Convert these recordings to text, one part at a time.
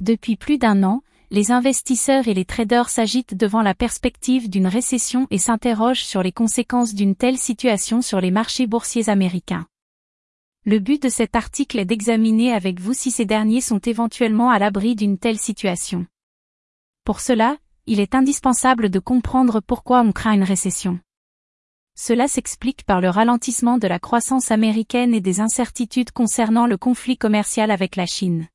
Depuis plus d'un an, les investisseurs et les traders s'agitent devant la perspective d'une récession et s'interrogent sur les conséquences d'une telle situation sur les marchés boursiers américains. Le but de cet article est d'examiner avec vous si ces derniers sont éventuellement à l'abri d'une telle situation. Pour cela, il est indispensable de comprendre pourquoi on craint une récession. Cela s'explique par le ralentissement de la croissance américaine et des incertitudes concernant le conflit commercial avec la Chine.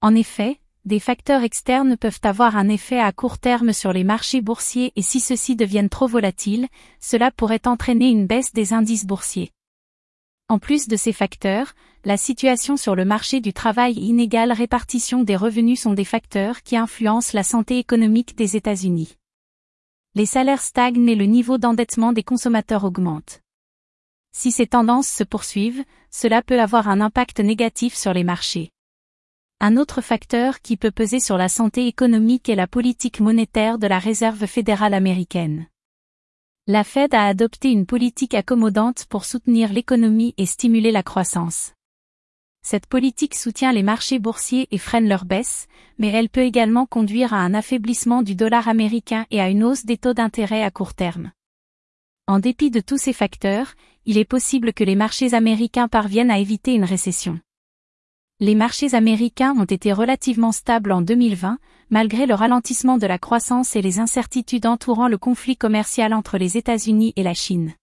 En effet, des facteurs externes peuvent avoir un effet à court terme sur les marchés boursiers et si ceux-ci deviennent trop volatiles, cela pourrait entraîner une baisse des indices boursiers. En plus de ces facteurs, la situation sur le marché du travail et inégale répartition des revenus sont des facteurs qui influencent la santé économique des États-Unis. Les salaires stagnent et le niveau d'endettement des consommateurs augmente. Si ces tendances se poursuivent, cela peut avoir un impact négatif sur les marchés. Un autre facteur qui peut peser sur la santé économique est la politique monétaire de la Réserve fédérale américaine la Fed a adopté une politique accommodante pour soutenir l'économie et stimuler la croissance. Cette politique soutient les marchés boursiers et freine leur baisse, mais elle peut également conduire à un affaiblissement du dollar américain et à une hausse des taux d'intérêt à court terme. En dépit de tous ces facteurs, il est possible que les marchés américains parviennent à éviter une récession. Les marchés américains ont été relativement stables en 2020, malgré le ralentissement de la croissance et les incertitudes entourant le conflit commercial entre les États-Unis et la Chine.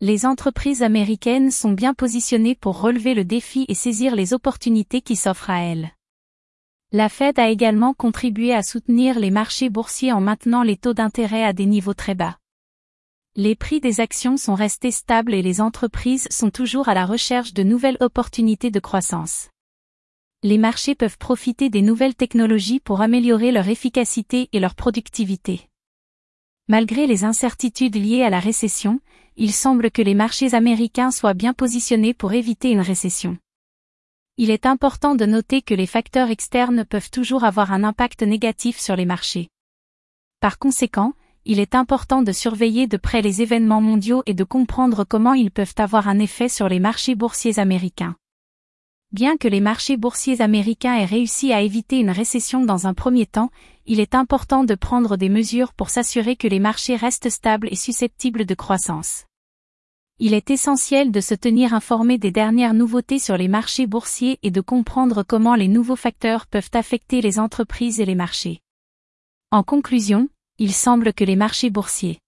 Les entreprises américaines sont bien positionnées pour relever le défi et saisir les opportunités qui s'offrent à elles. La Fed a également contribué à soutenir les marchés boursiers en maintenant les taux d'intérêt à des niveaux très bas. Les prix des actions sont restés stables et les entreprises sont toujours à la recherche de nouvelles opportunités de croissance les marchés peuvent profiter des nouvelles technologies pour améliorer leur efficacité et leur productivité. Malgré les incertitudes liées à la récession, il semble que les marchés américains soient bien positionnés pour éviter une récession. Il est important de noter que les facteurs externes peuvent toujours avoir un impact négatif sur les marchés. Par conséquent, il est important de surveiller de près les événements mondiaux et de comprendre comment ils peuvent avoir un effet sur les marchés boursiers américains. Bien que les marchés boursiers américains aient réussi à éviter une récession dans un premier temps, il est important de prendre des mesures pour s'assurer que les marchés restent stables et susceptibles de croissance. Il est essentiel de se tenir informé des dernières nouveautés sur les marchés boursiers et de comprendre comment les nouveaux facteurs peuvent affecter les entreprises et les marchés. En conclusion, il semble que les marchés boursiers